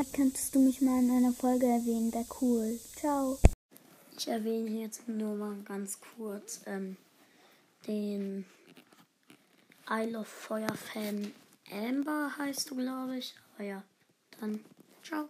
Art könntest du mich mal in einer Folge erwähnen? Wäre cool. Ciao. Ich erwähne jetzt nur mal ganz kurz ähm, den Isle of Feuer Fan Amber heißt du, glaube ich. Aber ja, dann ciao.